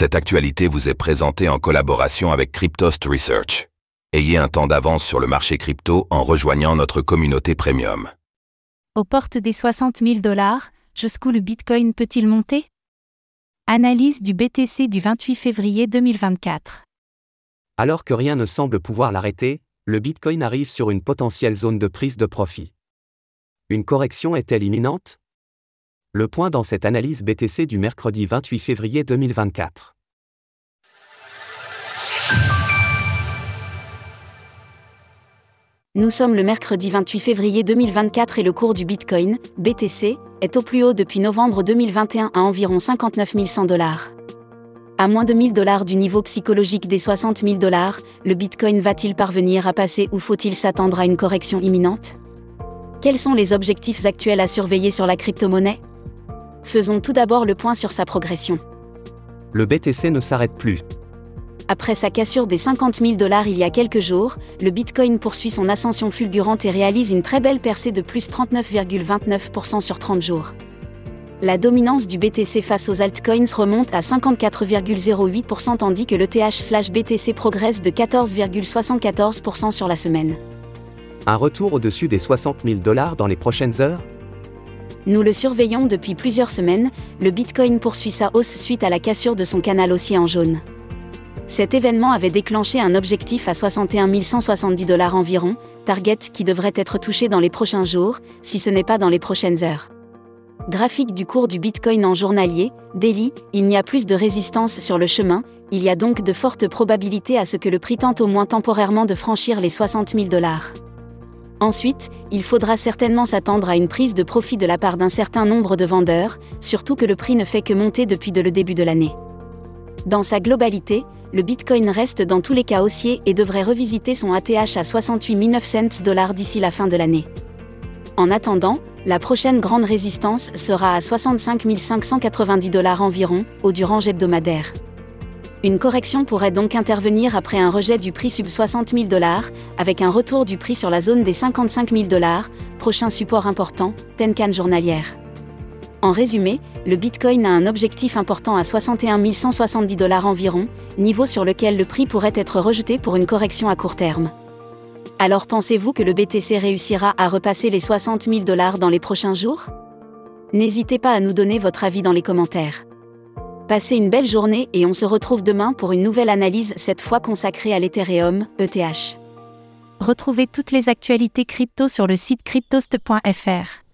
Cette actualité vous est présentée en collaboration avec Cryptost Research. Ayez un temps d'avance sur le marché crypto en rejoignant notre communauté premium. Aux portes des 60 000 dollars, jusqu'où le Bitcoin peut-il monter? Analyse du BTC du 28 février 2024. Alors que rien ne semble pouvoir l'arrêter, le Bitcoin arrive sur une potentielle zone de prise de profit. Une correction est-elle imminente? Le point dans cette analyse BTC du mercredi 28 février 2024. Nous sommes le mercredi 28 février 2024 et le cours du Bitcoin, BTC, est au plus haut depuis novembre 2021 à environ 59 100 dollars. À moins de 1000 dollars du niveau psychologique des 60 000 dollars, le Bitcoin va-t-il parvenir à passer ou faut-il s'attendre à une correction imminente? Quels sont les objectifs actuels à surveiller sur la crypto-monnaie? Faisons tout d'abord le point sur sa progression. Le BTC ne s'arrête plus. Après sa cassure des 50 000 dollars il y a quelques jours, le Bitcoin poursuit son ascension fulgurante et réalise une très belle percée de plus 39,29% sur 30 jours. La dominance du BTC face aux altcoins remonte à 54,08% tandis que le TH/BTC progresse de 14,74% sur la semaine. Un retour au-dessus des 60 000 dollars dans les prochaines heures? Nous le surveillons depuis plusieurs semaines, le Bitcoin poursuit sa hausse suite à la cassure de son canal haussier en jaune. Cet événement avait déclenché un objectif à 61 170 dollars environ, target qui devrait être touché dans les prochains jours, si ce n'est pas dans les prochaines heures. Graphique du cours du Bitcoin en journalier, daily, il n'y a plus de résistance sur le chemin, il y a donc de fortes probabilités à ce que le prix tente au moins temporairement de franchir les 60 000 dollars. Ensuite, il faudra certainement s'attendre à une prise de profit de la part d'un certain nombre de vendeurs, surtout que le prix ne fait que monter depuis le début de l'année. Dans sa globalité, le Bitcoin reste dans tous les cas haussier et devrait revisiter son ATH à 68 900 dollars d'ici la fin de l'année. En attendant, la prochaine grande résistance sera à 65 590 dollars environ, au durant hebdomadaire. Une correction pourrait donc intervenir après un rejet du prix sub 60 000 dollars, avec un retour du prix sur la zone des 55 000 dollars, prochain support important, Tenkan journalière. En résumé, le Bitcoin a un objectif important à 61 170 dollars environ, niveau sur lequel le prix pourrait être rejeté pour une correction à court terme. Alors pensez-vous que le BTC réussira à repasser les 60 000 dollars dans les prochains jours? N'hésitez pas à nous donner votre avis dans les commentaires. Passez une belle journée et on se retrouve demain pour une nouvelle analyse, cette fois consacrée à l'Ethereum, ETH. Retrouvez toutes les actualités crypto sur le site cryptost.fr.